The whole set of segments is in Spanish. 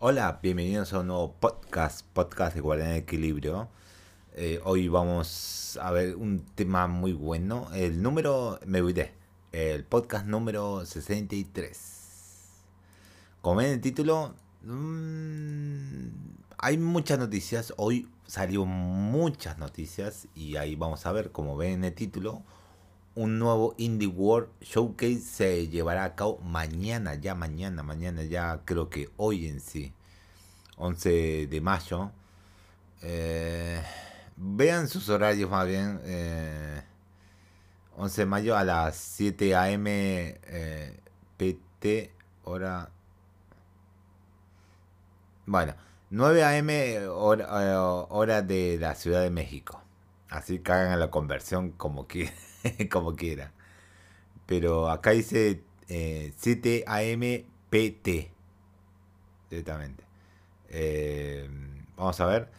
Hola, bienvenidos a un nuevo podcast, podcast de Guardián de Equilibrio. Eh, hoy vamos a ver un tema muy bueno. El número, me olvidé, el podcast número 63. Como ven en el título, mmm, hay muchas noticias. Hoy salió muchas noticias y ahí vamos a ver, como ven en el título, un nuevo Indie World Showcase se llevará a cabo mañana, ya mañana, mañana, ya creo que hoy en sí, 11 de mayo. Eh, vean sus horarios más bien. Eh, 11 de mayo a las 7 am PT, hora... Bueno, 9 am hora, eh, hora de la Ciudad de México. Así que hagan la conversión como quieran. como quiera. Pero acá dice eh, 7 AM PT. Directamente. Eh, vamos a ver.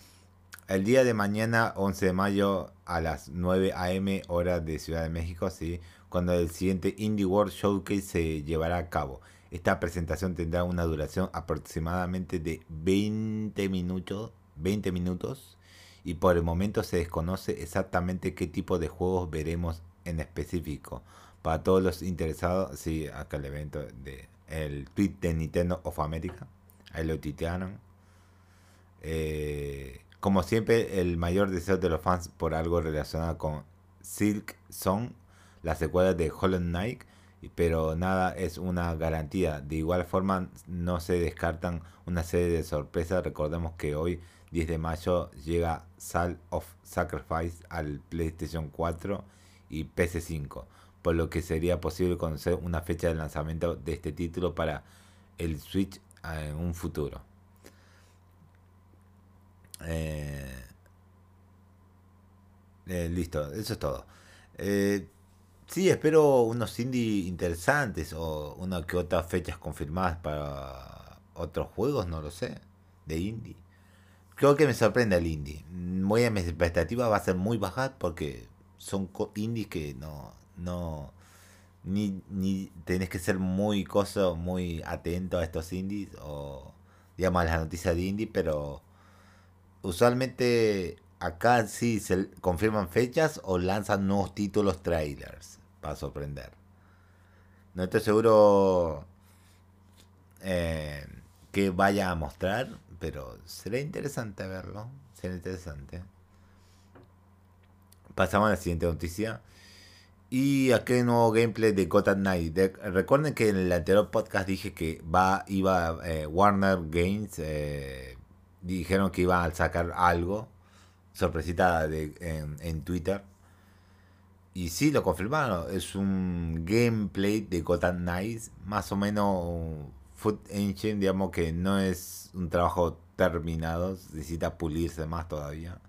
El día de mañana, 11 de mayo, a las 9 AM, hora de Ciudad de México, ¿sí? cuando el siguiente Indie World Showcase se llevará a cabo. Esta presentación tendrá una duración aproximadamente de 20 minutos, 20 minutos y por el momento se desconoce exactamente qué tipo de juegos veremos en específico. Para todos los interesados, sí, acá el evento de el tweet de Nintendo of America. Ahí lo tuitearon. Eh, como siempre, el mayor deseo de los fans por algo relacionado con Silk Song, la secuela de Hollow Knight, pero nada es una garantía. De igual forma, no se descartan una serie de sorpresas. Recordemos que hoy, 10 de mayo, llega Sal of Sacrifice al PlayStation 4 y PC5, por lo que sería posible conocer una fecha de lanzamiento de este título para el Switch en un futuro. Eh, eh, listo, eso es todo. Eh, sí, espero unos indie interesantes o una que otras fechas confirmadas para otros juegos, no lo sé, de indie. Creo que me sorprende el indie. Muy a mis expectativas va a ser muy baja porque son indies que no, no, ni, ni tenés que ser muy coso, muy atento a estos indies o digamos a las noticias de indie, pero usualmente acá sí se confirman fechas o lanzan nuevos títulos trailers para sorprender. No estoy seguro eh, que vaya a mostrar, pero será interesante verlo. Será interesante. Pasamos a la siguiente noticia. Y un nuevo gameplay de Gotham Knight. recuerden que en el anterior podcast dije que va, iba eh, Warner Games. Eh, dijeron que iban a sacar algo. Sorpresita de, en, Twitter. Y sí, lo confirmaron. Es un gameplay de Gotham Knights. Más o menos Foot Engine. Digamos que no es un trabajo terminado. Necesita pulirse más todavía.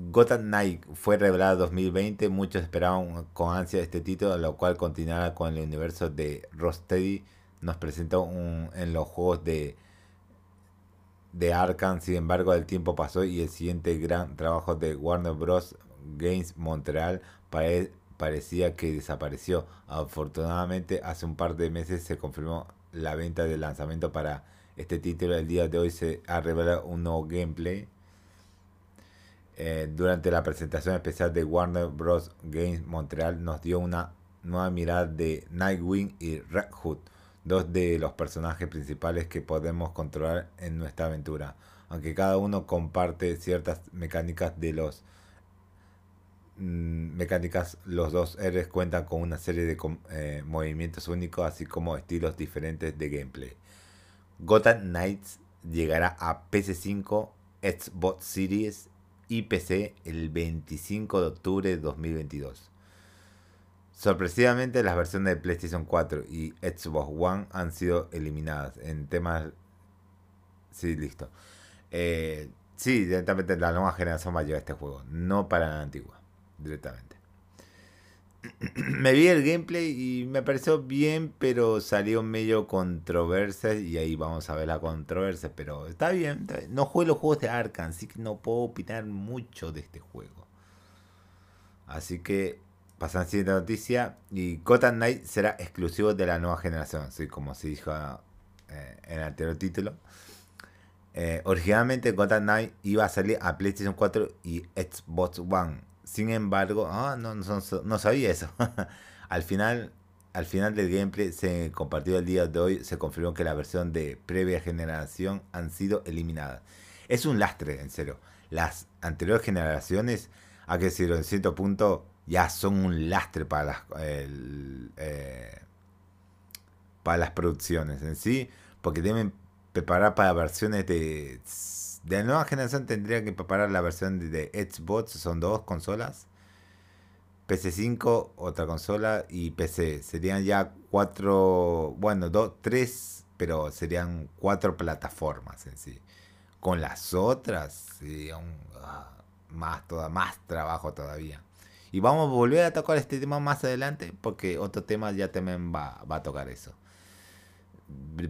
Gotham Knight fue revelado en 2020, muchos esperaban con ansia este título, lo cual continuará con el universo de Rocksteady. Nos presentó un, en los juegos de, de Arkham, sin embargo el tiempo pasó y el siguiente gran trabajo de Warner Bros. Games Montreal parecía que desapareció. Afortunadamente hace un par de meses se confirmó la venta de lanzamiento para este título. El día de hoy se ha revelado un nuevo gameplay eh, durante la presentación especial de Warner Bros. Games Montreal nos dio una nueva mirada de Nightwing y Red Hood, dos de los personajes principales que podemos controlar en nuestra aventura, aunque cada uno comparte ciertas mecánicas de los mm, mecánicas, los dos héroes cuentan con una serie de eh, movimientos únicos, así como estilos diferentes de gameplay. Gotham Knights llegará a PC5, Xbox Series IPC el 25 de octubre de 2022. Sorpresivamente las versiones de PlayStation 4 y Xbox One han sido eliminadas en temas... Sí, listo. Eh, sí, directamente la nueva generación va a llevar este juego, no para la antigua, directamente. me vi el gameplay y me pareció bien, pero salió medio controversia y ahí vamos a ver la controversia, pero está bien, no juego los juegos de Arkham, así que no puedo opinar mucho de este juego. Así que pasan siguiente noticia y Gotham Knight será exclusivo de la nueva generación, así como se dijo eh, en el anterior título. Eh, originalmente Gotham Knight iba a salir a PlayStation 4 y Xbox One. Sin embargo, ah, no, no, sabía eso. al final al final del gameplay se compartió el día de hoy, se confirmó que la versión de previa generación han sido eliminadas. Es un lastre, en serio. Las anteriores generaciones, a que decirlo en cierto punto, ya son un lastre para las, eh, para las producciones en sí, porque deben preparar para versiones de... De la nueva generación tendría que preparar la versión de, Xbox, son dos consolas PC5, otra consola y PC. Serían ya cuatro, bueno, dos, tres, pero serían cuatro plataformas en sí. Con las otras sería un, ah, más, toda, más trabajo todavía. Y vamos a volver a tocar este tema más adelante porque otro tema ya también va, va a tocar eso.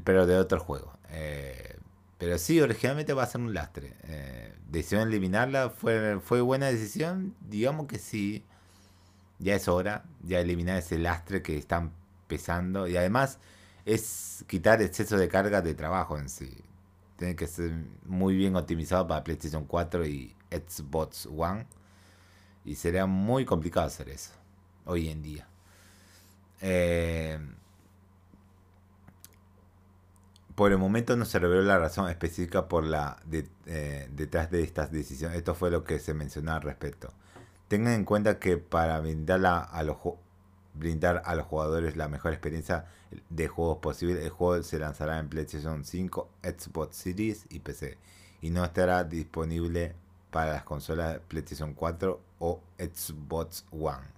Pero de otro juego. Eh, pero sí, originalmente va a ser un lastre. Eh, decisión eliminarla, ¿fue, ¿fue buena decisión? Digamos que sí ya es hora, ya eliminar ese lastre que están pesando y además es quitar exceso de carga de trabajo en sí. Tiene que ser muy bien optimizado para PlayStation 4 y Xbox One y sería muy complicado hacer eso hoy en día. Eh, por el momento no se reveló la razón específica por la eh, detrás de estas decisiones. Esto fue lo que se mencionó al respecto. Tengan en cuenta que para a los, brindar a los jugadores la mejor experiencia de juegos posible, el juego se lanzará en PlayStation 5, Xbox Series y PC y no estará disponible para las consolas PlayStation 4 o Xbox One.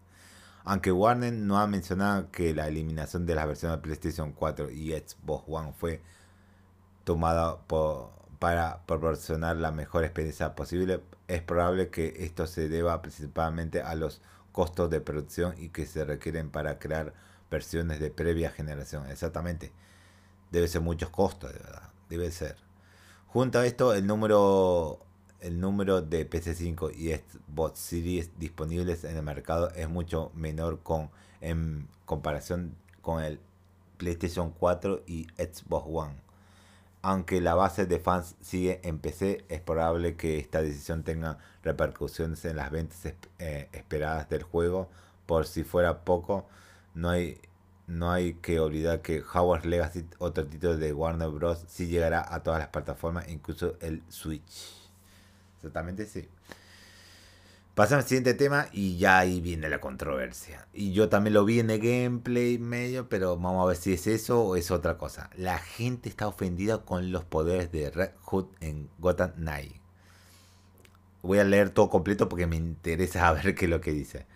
Aunque Warner no ha mencionado que la eliminación de las versiones de PlayStation 4 y Xbox One fue tomada por, para proporcionar la mejor experiencia posible, es probable que esto se deba principalmente a los costos de producción y que se requieren para crear versiones de previa generación. Exactamente. Debe ser muchos costos, de verdad. Debe ser. Junto a esto, el número, el número de PC5 y Xbox Series disponibles en el mercado es mucho menor con, en comparación con el PlayStation 4 y Xbox One aunque la base de fans sigue en PC, es probable que esta decisión tenga repercusiones en las ventas eh, esperadas del juego. Por si fuera poco, no hay, no hay que olvidar que Howard Legacy, otro título de Warner Bros., sí llegará a todas las plataformas, incluso el Switch. Exactamente sí. Pasamos al siguiente tema y ya ahí viene la controversia. Y yo también lo vi en el gameplay medio, pero vamos a ver si es eso o es otra cosa. La gente está ofendida con los poderes de Red Hood en Gotham Knight. Voy a leer todo completo porque me interesa saber qué es lo que dice.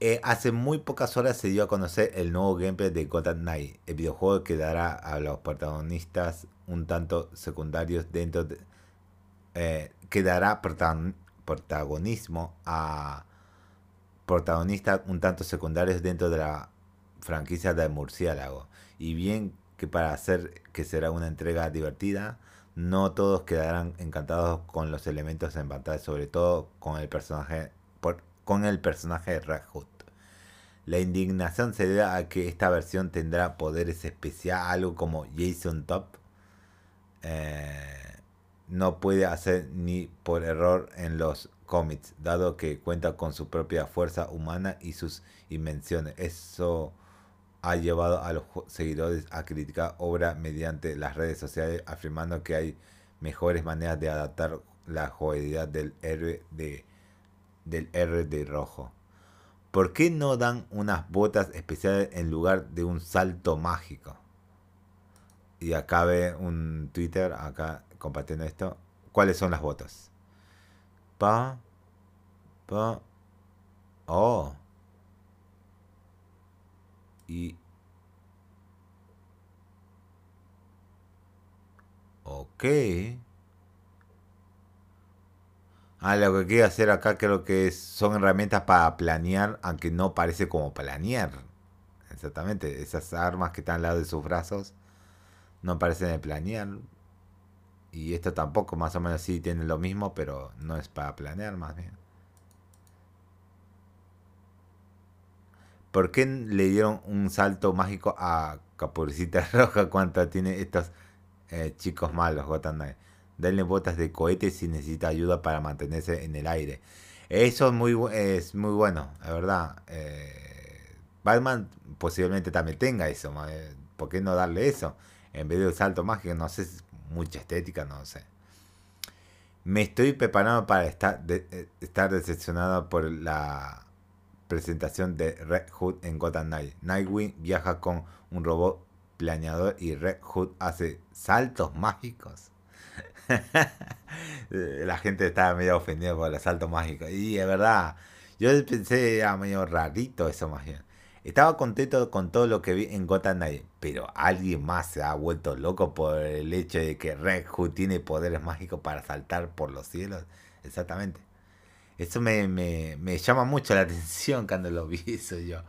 Eh, hace muy pocas horas se dio a conocer el nuevo gameplay de Gotham Knight, el videojuego que dará a los protagonistas un tanto secundarios dentro de... Eh, que dará protagonismo a protagonistas un tanto secundarios dentro de la franquicia de Murciélago. Y bien que para hacer que será una entrega divertida, no todos quedarán encantados con los elementos en pantalla, sobre todo con el personaje con el personaje de. La indignación se debe a que esta versión tendrá poderes especiales, algo como Jason Top. Eh, no puede hacer ni por error en los cómics, dado que cuenta con su propia fuerza humana y sus invenciones. Eso ha llevado a los seguidores a criticar obra mediante las redes sociales, afirmando que hay mejores maneras de adaptar la jugabilidad del héroe de del R de rojo. ¿Por qué no dan unas botas especiales en lugar de un salto mágico? Y acá ve un Twitter, acá compartiendo esto. ¿Cuáles son las botas? Pa. Pa. Oh. Y. Ok. Ah, lo que quiero hacer acá creo que son herramientas para planear, aunque no parece como planear. Exactamente, esas armas que están al lado de sus brazos no parecen de planear. Y esto tampoco, más o menos sí tiene lo mismo, pero no es para planear más bien. ¿Por qué le dieron un salto mágico a Capucita Roja, ¿cuánto tiene estos eh, chicos malos, Gotham Knight? Denle botas de cohete si necesita ayuda para mantenerse en el aire. Eso es muy, es muy bueno, la verdad. Eh, Batman posiblemente también tenga eso. Eh, ¿Por qué no darle eso? En vez de un salto mágico, no sé, mucha estética, no sé. Me estoy preparando para estar, eh, estar decepcionado por la presentación de Red Hood en Gotham Knight. Nightwing viaja con un robot planeador y Red Hood hace saltos mágicos. la gente estaba medio ofendida por el salto mágico. Y es verdad, yo pensé, era medio rarito eso más bien. Estaba contento con todo lo que vi en Gotham Knight, pero alguien más se ha vuelto loco por el hecho de que Red Hood tiene poderes mágicos para saltar por los cielos. Exactamente. Eso me, me, me llama mucho la atención cuando lo vi eso yo.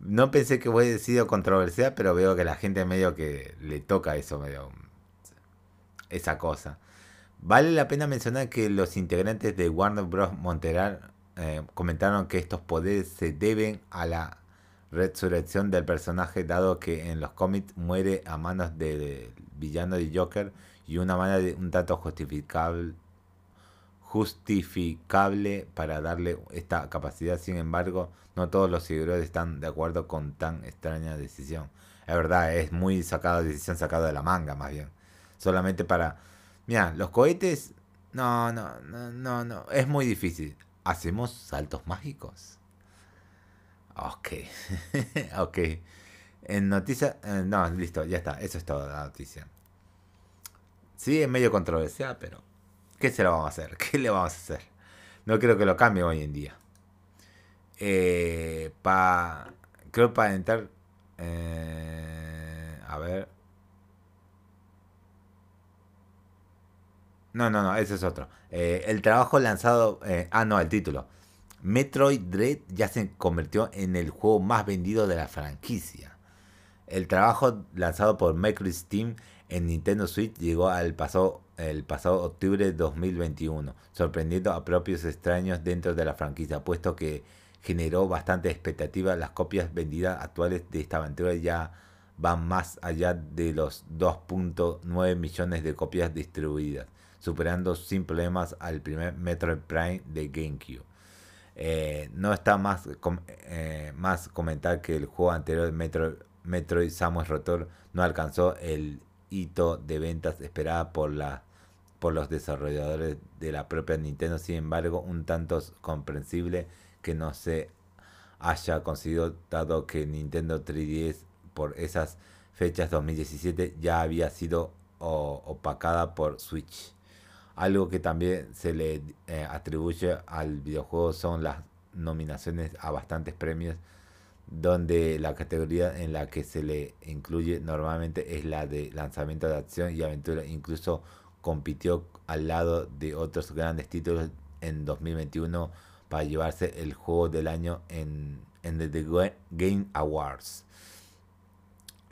No pensé que hubiera sido controversial, pero veo que la gente medio que le toca eso, medio esa cosa. Vale la pena mencionar que los integrantes de Warner Bros. Montreal eh, comentaron que estos poderes se deben a la resurrección del personaje, dado que en los cómics muere a manos del villano de Joker y una manera un tanto justificable, justificable para darle esta capacidad. Sin embargo, no todos los seguidores están de acuerdo con tan extraña decisión. Es verdad, es muy sacada decisión sacada de la manga, más bien. Solamente para. Mira, los cohetes. No, no, no, no, no. Es muy difícil. ¿Hacemos saltos mágicos? Ok, ok. En noticia, eh, no, listo, ya está, eso es toda la noticia. Sí, es medio controversial, pero ¿qué se lo vamos a hacer? ¿Qué le vamos a hacer? No creo que lo cambie hoy en día. Eh, pa, creo para entrar, eh, a ver. No, no, no, ese es otro. Eh, el trabajo lanzado, eh, ah, no, el título. Metroid Dread ya se convirtió en el juego más vendido de la franquicia. El trabajo lanzado por Microsoft Steam en Nintendo Switch llegó al pasado, el pasado octubre de 2021, sorprendiendo a propios extraños dentro de la franquicia, puesto que generó bastante expectativa. Las copias vendidas actuales de esta aventura ya van más allá de los 2.9 millones de copias distribuidas, superando sin problemas al primer Metroid Prime de GameCube. Eh, no está más, eh, más comentar que el juego anterior, Metro, Metroid Samus Rotor, no alcanzó el hito de ventas esperada por, la, por los desarrolladores de la propia Nintendo. Sin embargo, un tanto comprensible que no se haya conseguido dado que Nintendo 3DS por esas fechas 2017 ya había sido opacada por Switch. Algo que también se le eh, atribuye al videojuego son las nominaciones a bastantes premios, donde la categoría en la que se le incluye normalmente es la de lanzamiento de acción y aventura. Incluso compitió al lado de otros grandes títulos en 2021 para llevarse el juego del año en, en The Game Awards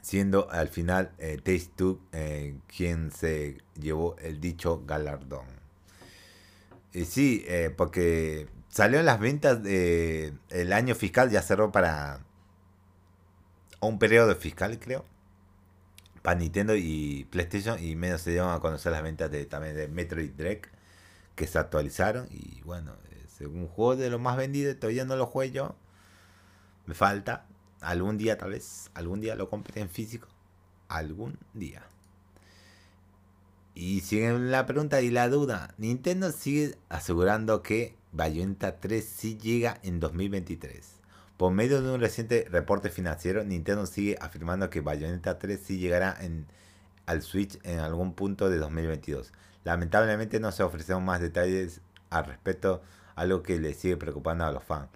siendo al final eh, Taste 2 eh, quien se llevó el dicho galardón. Y sí, eh, porque salió en las ventas de el año fiscal, ya cerró para un periodo fiscal, creo, para Nintendo y PlayStation, y menos se dieron a conocer las ventas de también de Metroid Dread, que se actualizaron, y bueno, según juego de los más vendidos, todavía no lo juego yo, me falta, Algún día tal vez, algún día lo compre en físico. Algún día. Y sigue la pregunta y la duda. Nintendo sigue asegurando que Bayonetta 3 sí llega en 2023. Por medio de un reciente reporte financiero, Nintendo sigue afirmando que Bayonetta 3 sí llegará en, al Switch en algún punto de 2022. Lamentablemente no se ofrecieron más detalles al respecto, algo que le sigue preocupando a los fans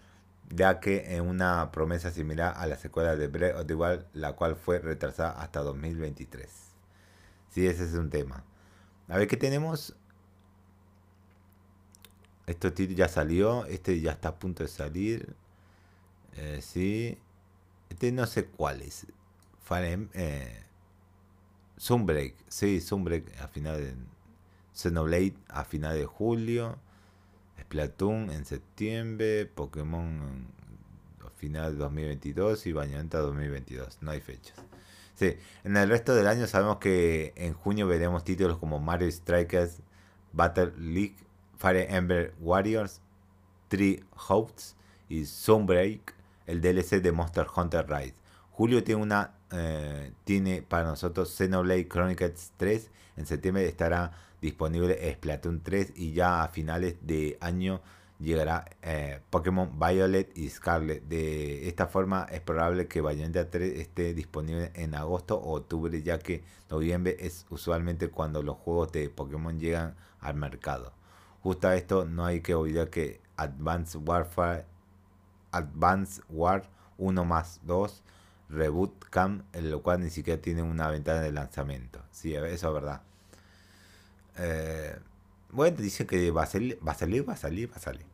ya que en una promesa similar a la secuela de Breath of the Wild, la cual fue retrasada hasta 2023. Sí, ese es un tema. A ver qué tenemos. Este título ya salió, este ya está a punto de salir. Eh, sí. Este no sé cuál es. Eh, Sunbreak, sí, Sunbreak a final de Xenoblade a final de julio. Splatoon en septiembre, Pokémon final de 2022 y Bayonetta 2022. No hay fechas. Sí, en el resto del año sabemos que en junio veremos títulos como Mario Strikers, Battle League, Fire Emblem Warriors, Three Hopes y Sunbreak, el DLC de Monster Hunter Rise. Julio tiene una eh, tiene para nosotros Xenoblade Chronicles 3. En septiembre estará disponible Splatoon 3 y ya a finales de año llegará eh, Pokémon Violet y Scarlet. De esta forma es probable que Bayonetta 3 esté disponible en agosto o octubre ya que noviembre es usualmente cuando los juegos de Pokémon llegan al mercado. Justo a esto no hay que olvidar que Advanced Warfare Advanced War 1 más 2 Reboot Cam, en lo cual ni siquiera tiene una ventana de lanzamiento. Sí, eso es verdad. Eh, bueno, dice que va a salir, va a salir, va a salir, va a salir.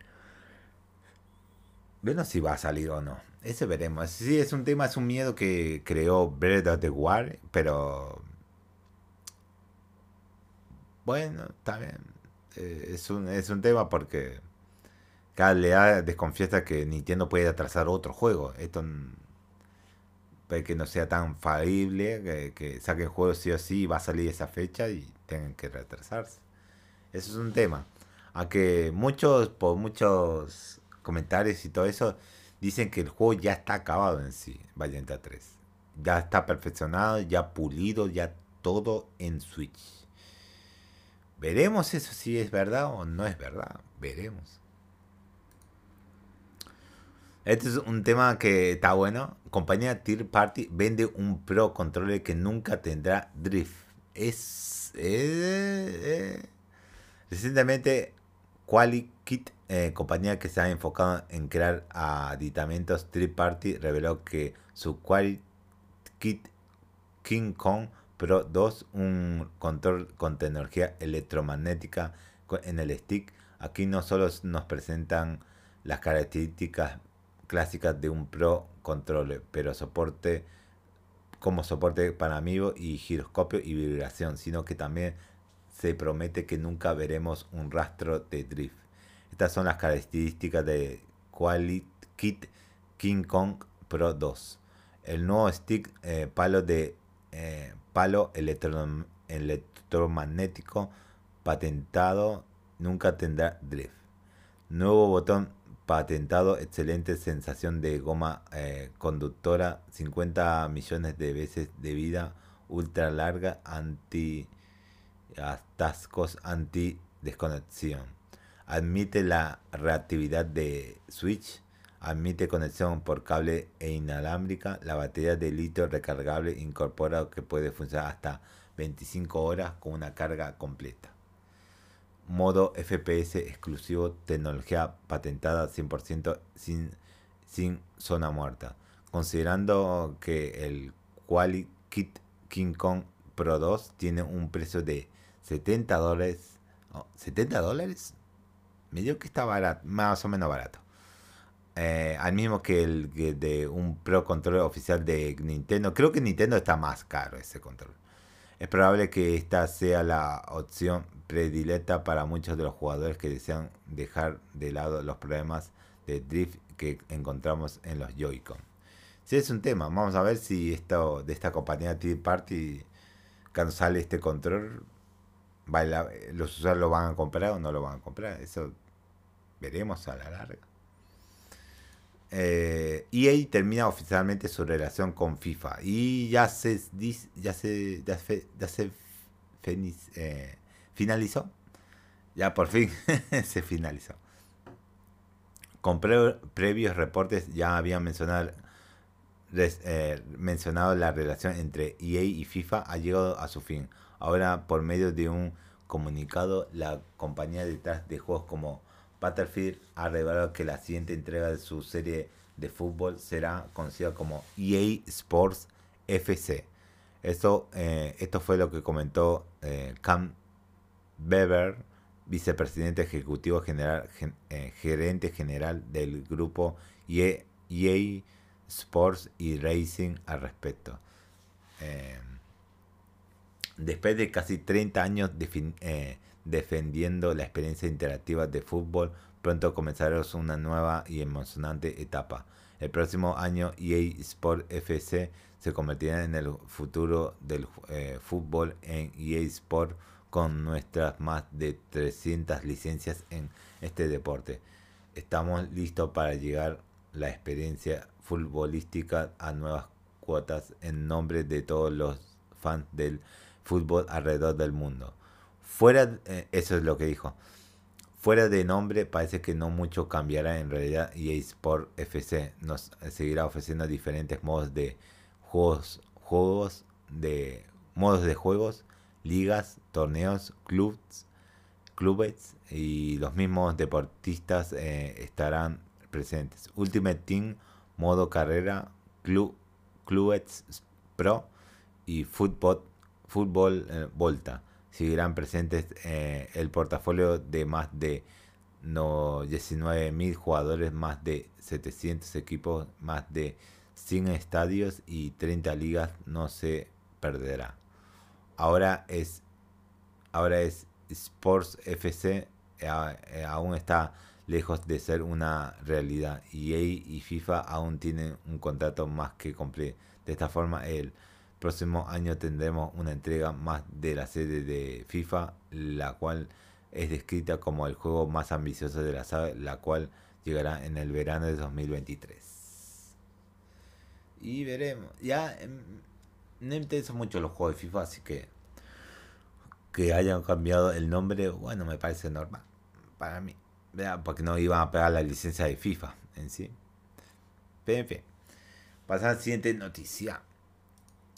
Bueno, si va a salir o no. Ese veremos. Sí, es un tema, es un miedo que creó Breath of the War, pero... Bueno, bien. Eh, es, un, es un tema porque cada le desconfiesa que Nintendo puede atrasar otro juego. Esto puede que no sea tan falible, que, que saquen juegos sí o sí, va a salir esa fecha y tengan que retrasarse. Eso es un tema. Aunque muchos, por muchos comentarios y todo eso, dicen que el juego ya está acabado en sí, Valiente 3. Ya está perfeccionado, ya pulido, ya todo en Switch. Veremos eso si es verdad o no es verdad. Veremos. Este es un tema que está bueno. Compañía Tier Party vende un Pro Controller que nunca tendrá drift. Es. Eh, eh. Recientemente, QualiKit, eh, compañía que se ha enfocado en crear aditamentos Tier Party, reveló que su QualiKit King Kong Pro 2, un control con tecnología electromagnética en el stick. Aquí no solo nos presentan las características clásicas de un Pro Controller, pero soporte como soporte para amigo y giroscopio y vibración, sino que también se promete que nunca veremos un rastro de drift. Estas son las características de Quality Kit King Kong Pro 2. El nuevo stick eh, palo de eh, palo electromagnético patentado nunca tendrá drift. Nuevo botón patentado excelente sensación de goma eh, conductora, 50 millones de veces de vida, ultra larga, anti atascos, anti desconexión. Admite la reactividad de switch, admite conexión por cable e inalámbrica. La batería de litio recargable incorpora que puede funcionar hasta 25 horas con una carga completa modo FPS exclusivo, tecnología patentada 100% sin, sin zona muerta. Considerando que el Quali Kit King Kong Pro 2 tiene un precio de 70 dólares. ¿70 dólares? Me dio que está barato, más o menos barato. Eh, al mismo que el de un Pro Controller oficial de Nintendo. Creo que Nintendo está más caro ese control. Es probable que esta sea la opción predilecta para muchos de los jugadores que desean dejar de lado los problemas de drift que encontramos en los Joy-Con. Si es un tema, vamos a ver si esto de esta compañía Tea Party, cuando sale este control, los usuarios lo van a comprar o no lo van a comprar. Eso veremos a la larga. Eh, EA termina oficialmente su relación con FIFA y ya se ya se ya se, ya se eh, finalizó. Ya por fin se finalizó. Con previos reportes ya habían mencionado, eh, mencionado la relación entre EA y FIFA ha llegado a su fin. Ahora por medio de un comunicado la compañía detrás de juegos como Battlefield ha revelado que la siguiente entrega de su serie de fútbol será conocida como EA Sports FC. Esto, eh, esto fue lo que comentó eh, Cam Weber, vicepresidente ejecutivo general, eh, gerente general del grupo EA, e Sports y Racing al respecto. Después de casi 30 años eh, defendiendo la experiencia interactiva de fútbol pronto comenzaremos una nueva y emocionante etapa. El próximo año EA Sport FC se convertirá en el futuro del eh, fútbol en EA Sport con nuestras más de 300 licencias en este deporte. Estamos listos para llegar la experiencia futbolística a nuevas cuotas en nombre de todos los fans del fútbol alrededor del mundo. Fuera, eh, eso es lo que dijo. Fuera de nombre, parece que no mucho cambiará en realidad EA Sport FC nos seguirá ofreciendo diferentes modos de juegos, juegos de modos de juegos, ligas, torneos, clubs, clubes y los mismos deportistas eh, estarán presentes. Ultimate Team, modo carrera, club, clubes pro y fútbol, fútbol eh, volta seguirán presentes eh, el portafolio de más de no, 19.000 jugadores, más de 700 equipos, más de 100 estadios y 30 ligas no se perderá. Ahora es, ahora es Sports FC, eh, eh, aún está lejos de ser una realidad. EA y FIFA aún tienen un contrato más que completo. De esta forma, el próximo año tendremos una entrega más de la serie de FIFA, la cual es descrita como el juego más ambicioso de la saga, la cual llegará en el verano de 2023. Y veremos. Ya em, no interesan mucho los juegos de FIFA, así que que hayan cambiado el nombre, bueno, me parece normal para mí. Porque no iban a pegar la licencia de FIFA en sí. Pero en fin. Pasar a la siguiente noticia.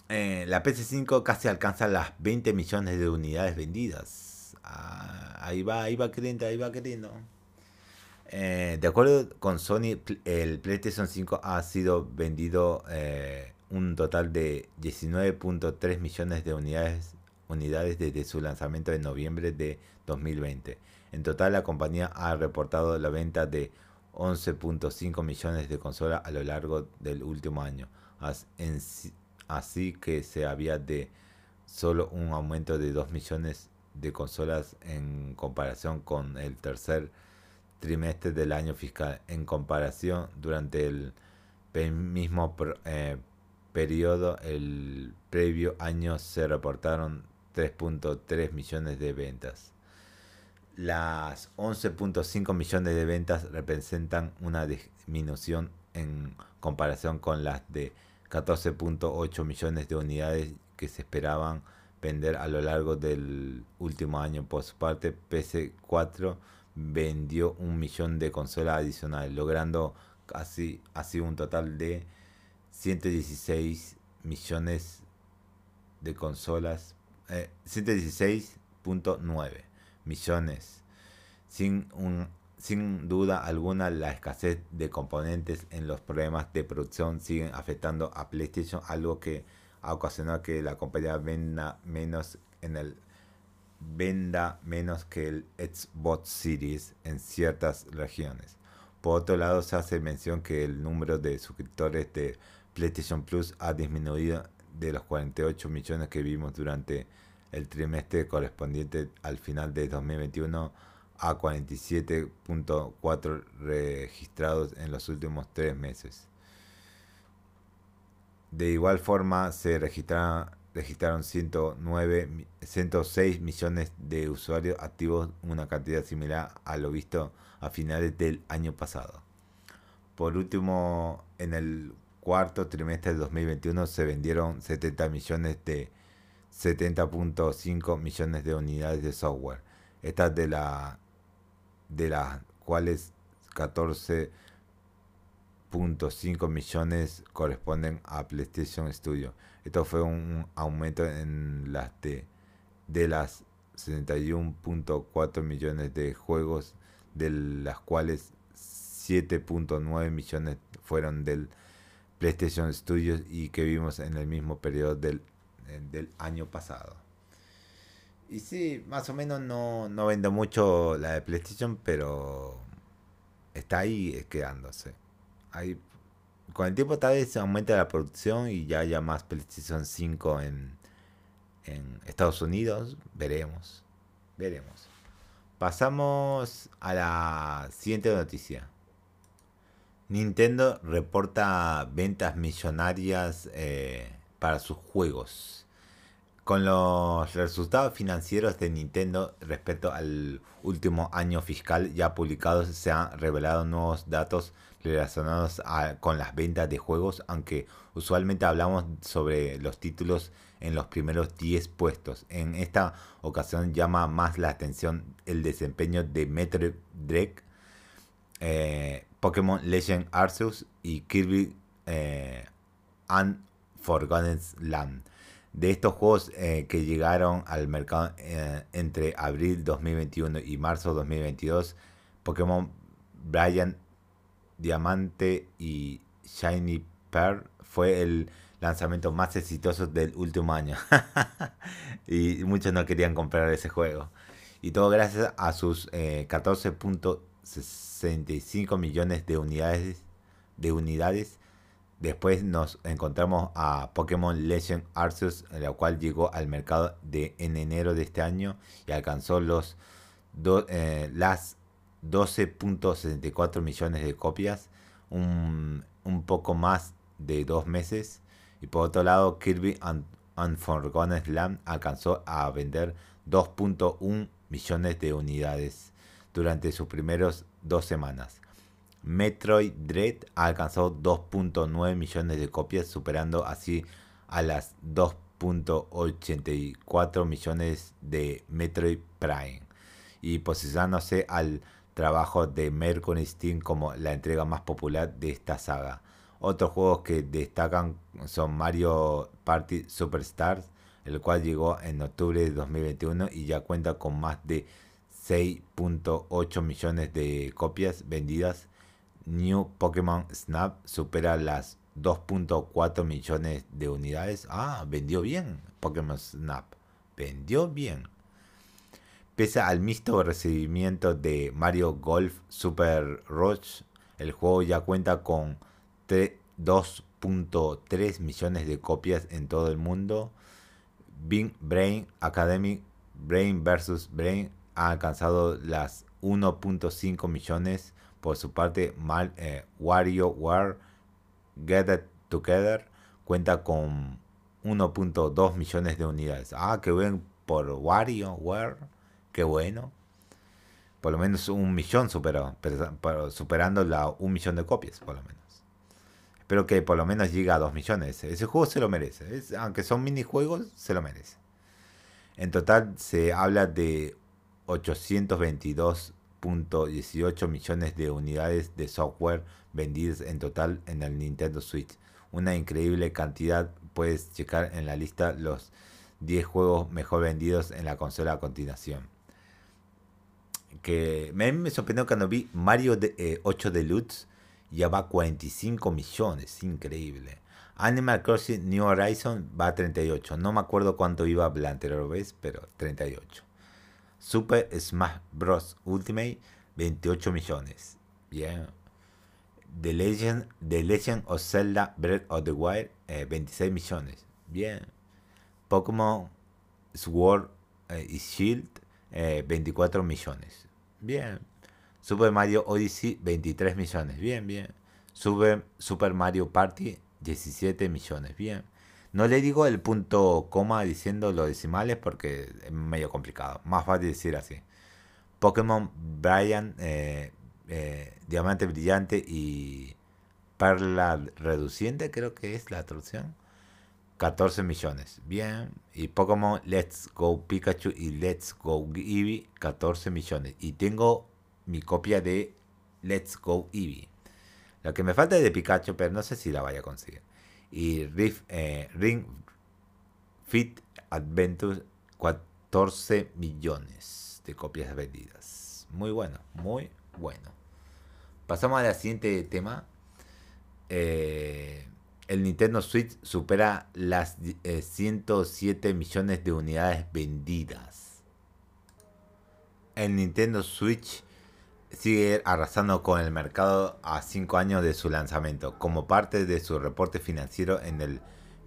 Eh, la PS5 casi alcanza las 20 millones de unidades vendidas. Ah, ahí va, ahí va queriendo, ahí va queriendo. Eh, de acuerdo con Sony, el PlayStation 5 ha sido vendido eh, un total de 19.3 millones de unidades, unidades desde su lanzamiento en noviembre de 2020. En total, la compañía ha reportado la venta de 11.5 millones de consolas a lo largo del último año. Así que se había de solo un aumento de 2 millones de consolas en comparación con el tercer trimestre del año fiscal. En comparación, durante el mismo eh, periodo, el previo año se reportaron 3.3 millones de ventas. Las 11.5 millones de ventas representan una disminución en comparación con las de 14.8 millones de unidades que se esperaban vender a lo largo del último año. Por su parte, PS4 vendió un millón de consolas adicionales, logrando casi así un total de 116 millones de consolas, eh, 116.9 millones, sin un sin duda alguna, la escasez de componentes en los problemas de producción siguen afectando a PlayStation, algo que ha ocasionado que la compañía venda menos en el venda menos que el Xbox Series en ciertas regiones. Por otro lado, se hace mención que el número de suscriptores de PlayStation Plus ha disminuido de los 48 millones que vimos durante el trimestre correspondiente al final de 2021 a 47.4 registrados en los últimos tres meses. De igual forma, se registraron, registraron 109, 106 millones de usuarios activos, una cantidad similar a lo visto a finales del año pasado. Por último, en el cuarto trimestre de 2021 se vendieron 70 millones de 70.5 millones de unidades de software. Estas de la de las cuales 14.5 millones corresponden a PlayStation Studio. Esto fue un aumento en las de, de las 71.4 millones de juegos, de las cuales 7.9 millones fueron del PlayStation Studios y que vimos en el mismo periodo del, del año pasado. Y sí, más o menos no, no vende mucho la de PlayStation, pero está ahí quedándose. Ahí, con el tiempo tal vez aumenta la producción y ya haya más PlayStation 5 en, en Estados Unidos. Veremos. Veremos. Pasamos a la siguiente noticia. Nintendo reporta ventas millonarias eh, para sus juegos. Con los resultados financieros de Nintendo respecto al último año fiscal ya publicados, se han revelado nuevos datos relacionados con las ventas de juegos, aunque usualmente hablamos sobre los títulos en los primeros 10 puestos. En esta ocasión llama más la atención el desempeño de Metro Drake, eh, Pokémon Legend Arceus y Kirby eh, Unforgotten Land. De estos juegos eh, que llegaron al mercado eh, entre abril 2021 y marzo 2022, Pokémon Brilliant Diamante y Shiny Pearl fue el lanzamiento más exitoso del último año. y muchos no querían comprar ese juego. Y todo gracias a sus eh, 65 millones de unidades, de unidades. Después nos encontramos a Pokémon Legend Arceus, la cual llegó al mercado de, en enero de este año y alcanzó los eh, las 12.64 millones de copias, un, poco más de dos meses. Y por otro lado, Kirby Unforgotten Land alcanzó a vender 2.1 millones de unidades durante sus primeros dos semanas. Metroid Dread ha alcanzado 2.9 millones de copias, superando así a las 2.84 millones de Metroid Prime y posicionándose al trabajo de Mercury Steam como la entrega más popular de esta saga. Otros juegos que destacan son Mario Party Superstars, el cual llegó en octubre de 2021 y ya cuenta con más de 6.8 millones de copias vendidas. New Pokémon Snap supera las 2.4 millones de unidades. Ah, vendió bien Pokémon Snap. Vendió bien. Pese al mixto recibimiento de Mario Golf Super Rush, el juego ya cuenta con 2.3 millones de copias en todo el mundo. Big Brain Academy Brain vs. Brain ha alcanzado las 1.5 millones. Por su parte, Mal, eh, WarioWare Get It Together cuenta con 1.2 millones de unidades. Ah, qué bien por WarioWare. Qué bueno. Por lo menos un millón superó, superando la un millón de copias, por lo menos. Espero que por lo menos llegue a 2 millones. Ese juego se lo merece. aunque son minijuegos, se lo merece. En total se habla de 822.18 millones de unidades de software vendidas en total en el Nintendo Switch. Una increíble cantidad. Puedes checar en la lista los 10 juegos mejor vendidos en la consola a continuación. Que me, sorprendió cuando vi Mario de, 8 eh, Deluxe ya va a 45 millones, increíble. Animal Crossing New Horizon va a 38. No me acuerdo cuánto iba la anterior vez, pero 38. Super Smash Bros. Ultimate, 28 millones. Bien. The Legend, The Legend of Zelda Breath of the Wild, 26 eh, millones. Bien. Pokémon Sword eh, y Shield, 24 eh, millones. Bien. Super Mario Odyssey, 23 millones. Bien, bien. Super, Super Mario Party, 17 millones. Bien. No le digo el punto coma diciendo los decimales porque es medio complicado. Más fácil decir así. Pokémon Brian, eh, eh, Diamante Brillante y Perla Reduciente, creo que es la traducción. 14 millones. Bien. Y Pokémon Let's Go Pikachu y Let's Go Eevee, 14 millones. Y tengo mi copia de Let's Go Eevee. Lo que me falta es de Pikachu, pero no sé si la vaya a conseguir y eh, Ring Fit Adventure 14 millones de copias vendidas. Muy bueno, muy bueno. Pasamos al siguiente tema. Eh, el Nintendo Switch supera las 107 eh, millones de unidades vendidas. El Nintendo Switch sigue arrasando con el mercado a 5 años de su lanzamiento. Como parte de su reporte financiero en el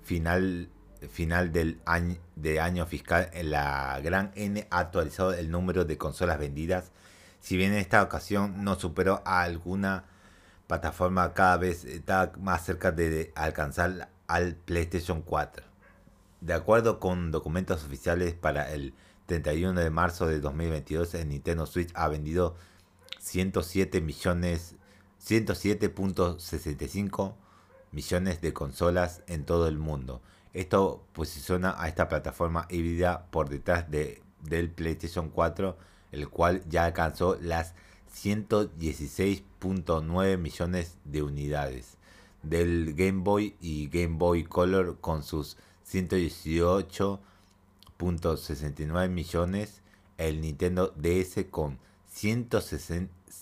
final final del año, de año fiscal, la gran N ha actualizado el número de consolas vendidas. Si bien en esta ocasión no superó a alguna plataforma, cada vez está más cerca de alcanzar al PlayStation 4. De acuerdo con documentos oficiales para el 31 de marzo de 2022, el Nintendo Switch ha vendido 107 millones 107.65 millones de consolas en todo el mundo. Esto posiciona a esta plataforma híbrida por detrás de, del PlayStation 4, el cual ya alcanzó las 116.9 millones de unidades. Del Game Boy y Game Boy Color con sus 118.69 millones. El Nintendo DS con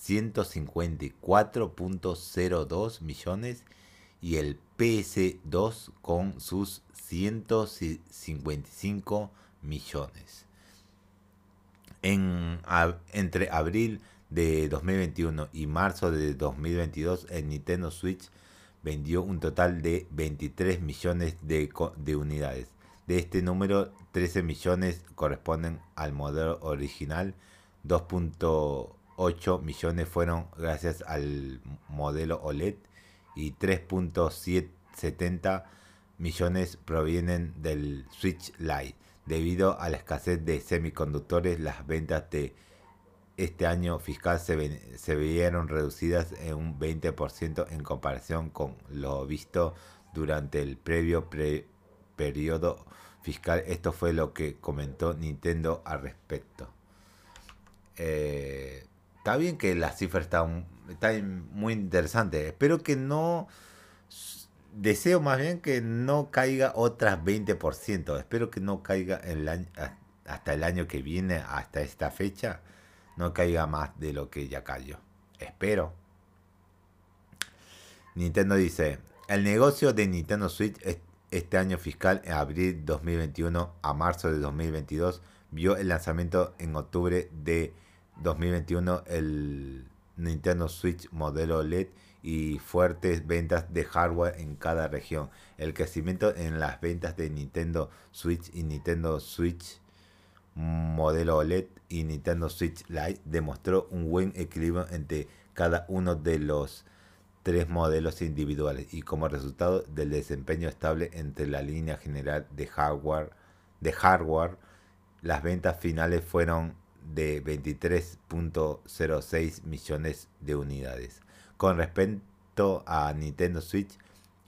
154.02 millones y el PS2 con sus 155 millones. En, entre abril de 2021 y marzo de 2022, el Nintendo Switch vendió un total de 23 millones de, de unidades. De este número, 13 millones corresponden al modelo original, 2.8 millones fueron gracias al modelo OLED y 3.70 millones provienen del Switch Lite. Debido a la escasez de semiconductores, las ventas de este año fiscal se, se vieron reducidas en un 20% en comparación con lo visto durante el previo periodo fiscal. Esto fue lo que comentó Nintendo al respecto. Eh, está bien que las cifras están, están muy interesantes. Espero que no deseo más bien que no caiga otras 20%. Espero que no caiga el año, hasta el año que viene, hasta esta fecha, no caiga más de lo que ya cayó. Espero. Nintendo dice, el negocio de Nintendo Switch este año fiscal, en abril 2021 a marzo de 2022, vio el lanzamiento en octubre de 2021 el Nintendo Switch modelo LED y fuertes ventas de hardware en cada región. El crecimiento en las ventas de Nintendo Switch y Nintendo Switch modelo OLED y Nintendo Switch Lite demostró un buen equilibrio entre cada uno de los tres modelos individuales y como resultado del desempeño estable entre la línea general de hardware de hardware las ventas finales fueron de 23.06 millones de unidades con respecto a Nintendo Switch,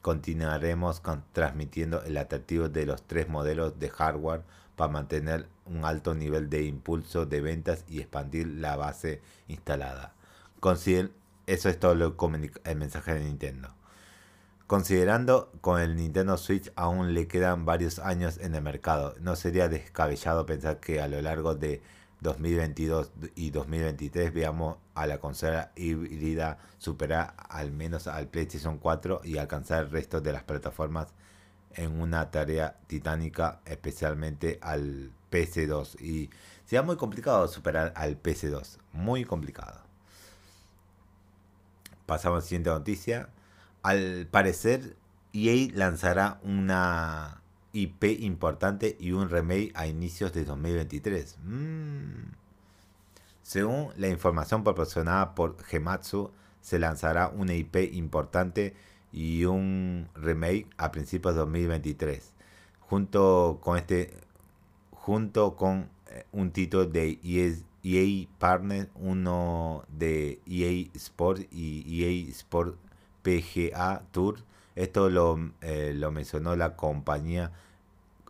continuaremos transmitiendo el atractivo de los tres modelos de hardware para mantener un alto nivel de impulso de ventas y expandir la base instalada. eso es todo lo el mensaje de Nintendo. Considerando con el Nintendo Switch aún le quedan varios años en el mercado, no sería descabellado pensar que a lo largo de 2022 y 2023 veamos a la consola híbrida superar al menos al PlayStation 4 y alcanzar el resto de las plataformas en una tarea titánica, especialmente al PS2. Y será muy complicado superar al PS2, muy complicado. Pasamos a la siguiente noticia. Al parecer, EA lanzará una IP importante y un remake a inicios de 2023. Mm. Según la información proporcionada por Gematsu, se lanzará una IP importante y un remake a principios de 2023. Junto con este junto con eh, un título de EA, e Partner, uno de EA Sport y EA Sport PGA Tour esto lo, eh, lo mencionó la compañía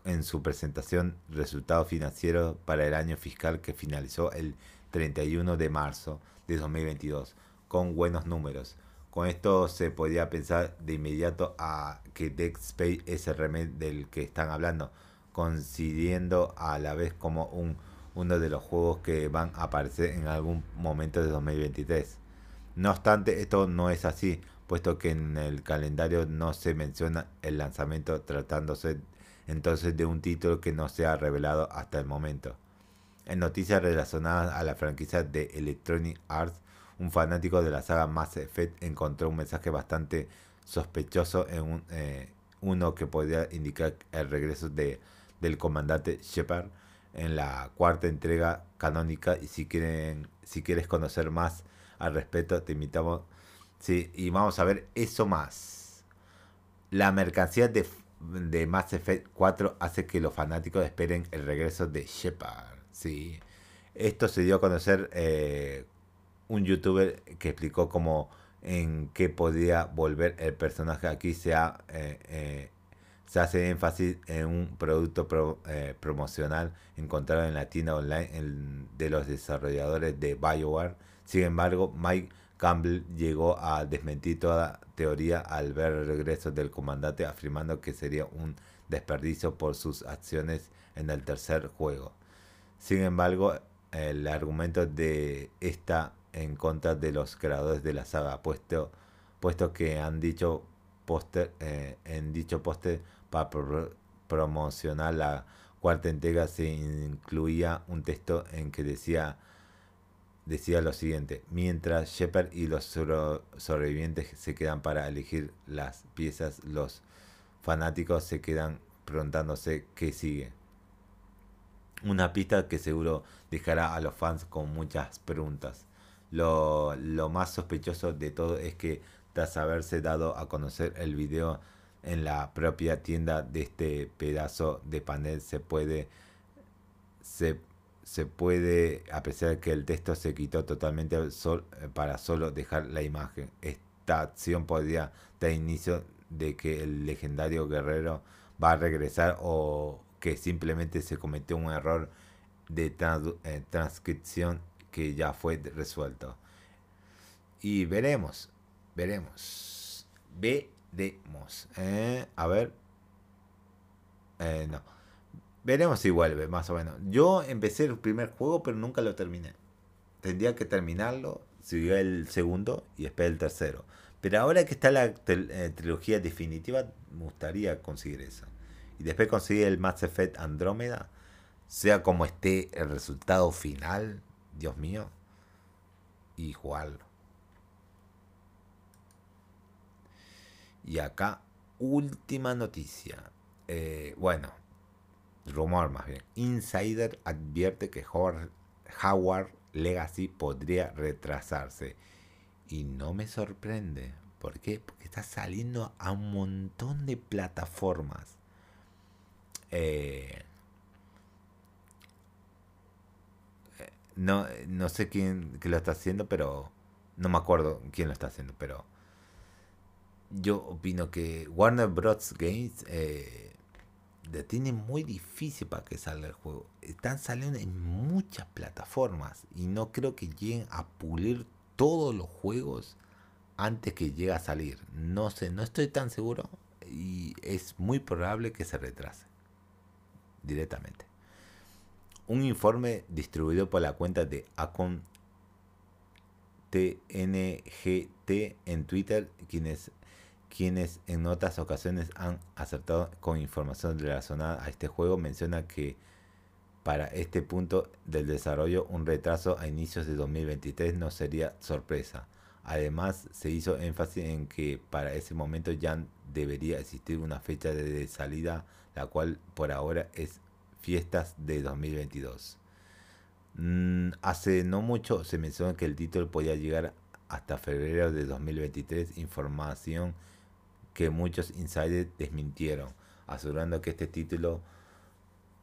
en su presentación resultados financieros para el año fiscal que finalizó el 31 de marzo de 2022 con buenos números. Con esto se podía pensar de inmediato a que Space es el remake del que están hablando, coincidiendo a la vez como un, uno de los juegos que van a aparecer en algún momento de 2023. No obstante, esto no es así, puesto que en el calendario no se menciona el lanzamiento tratándose entonces de un título que no se ha revelado hasta el momento. En noticias relacionadas a la franquicia de Electronic Arts, un fanático de la saga Mass Effect encontró un mensaje bastante sospechoso en un, eh, uno que podría indicar el regreso de, del comandante Shepard en la cuarta entrega canónica y si quieren si quieres conocer más al respecto te invitamos sí y vamos a ver eso más. La mercancía de, de Mass Effect 4 hace que los fanáticos esperen el regreso de Shepard sí. Esto se dio a conocer eh, un youtuber que explicó cómo en qué podría volver el personaje. Aquí se, ha, eh, eh, se hace énfasis en un producto pro, promocional encontrado en la tienda online en, de los desarrolladores de BioWare. Sin embargo, Mike Campbell llegó a desmentir toda teoría al ver el regreso del comandante afirmando que sería un desperdicio por sus acciones en el tercer juego. Sin embargo, el argumento de esta en contra de los creadores de la saga, puesto, puesto que han dicho poster, eh, en dicho póster para pro promocionar la cuarta entrega se incluía un texto en que decía decía lo siguiente, mientras Shepard y los sobrevivientes se quedan para elegir las piezas, los fanáticos se quedan preguntándose qué sigue. Una pista que seguro dejará a los fans con muchas preguntas. Lo, lo más sospechoso de todo es que tras haberse dado a conocer el video en la propia tienda de este pedazo de panel se puede se, se puede apreciar que el texto se quitó totalmente sol, para solo dejar la imagen. Esta acción podría dar inicio de que el legendario guerrero va a regresar o que simplemente se cometió un error de eh, transcripción que ya fue resuelto. Y veremos, veremos, veremos. ¿eh? A ver. Eh, no. Veremos si vuelve, más o menos. Yo empecé el primer juego, pero nunca lo terminé. Tendría que terminarlo, siguió el segundo y esperé el tercero. Pero ahora que está la eh, trilogía definitiva, me gustaría conseguir eso. Y después conseguir el Mass Effect Andrómeda, sea como esté el resultado final, Dios mío, y jugarlo. Y acá, última noticia. Eh, bueno, rumor más bien. Insider advierte que Howard, Legacy podría retrasarse. Y no me sorprende. ¿Por qué? Porque está saliendo a un montón de plataformas. Eh, No, no sé quién lo está haciendo, pero no me acuerdo quién lo está haciendo, pero yo opino que Warner Bros. Games eh, le tiene muy difícil para que salga el juego. Están saliendo en muchas plataformas y no creo que lleguen a pulir todos los juegos antes que llegue a salir. No sé, no estoy tan seguro y es muy probable que se retrase directamente un informe distribuido por la cuenta de Acon TNGT en Twitter, quienes, quienes en otras ocasiones han acertado con información relacionada a este juego, menciona que para este punto del desarrollo un retraso a inicios de 2023 no sería sorpresa. Además, se hizo énfasis en que para ese momento ya debería existir una fecha de salida, la cual por ahora es fiestas de 2022. Mm, hace no mucho se mencionó que el título podía llegar hasta febrero de 2023, información que muchos insiders desmintieron, asegurando que este título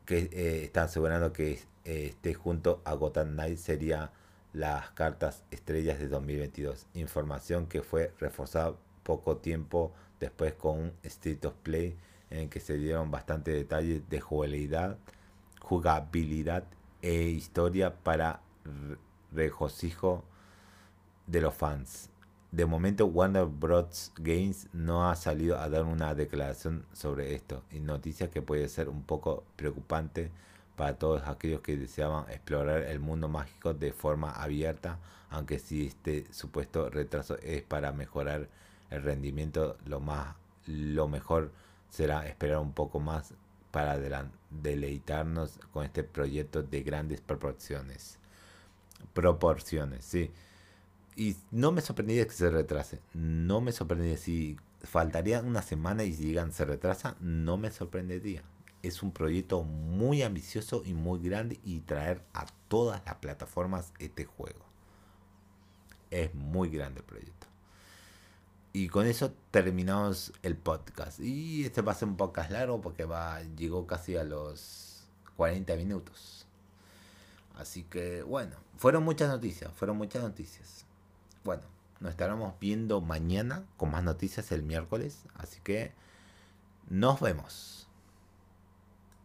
que eh, asegurando que eh, esté junto a Gotham Knight sería las cartas estrellas de 2022, información que fue reforzada poco tiempo después con un Street of Play en que se dieron bastantes detalles de jugabilidad, jugabilidad e historia para regocijo de los fans. De momento Warner Bros. Games no ha salido a dar una declaración sobre esto, y noticia que puede ser un poco preocupante para todos aquellos que deseaban explorar el mundo mágico de forma abierta, aunque si este supuesto retraso es para mejorar el rendimiento, lo más lo mejor será esperar un poco más para deleitarnos con este proyecto de grandes proporciones. Proporciones, sí. Y no me sorprendería que se retrase. No me sorprendería si faltaría una semana y digan se retrasa, no me sorprendería. Es un proyecto muy ambicioso y muy grande y traer a todas las plataformas este juego. Es muy grande el proyecto. Y con eso terminamos el podcast. Y este va a ser un podcast largo porque va, llegó casi a los 40 minutos. Así que bueno, fueron muchas noticias, fueron muchas noticias. Bueno, nos estaremos viendo mañana con más noticias el miércoles. Así que nos vemos.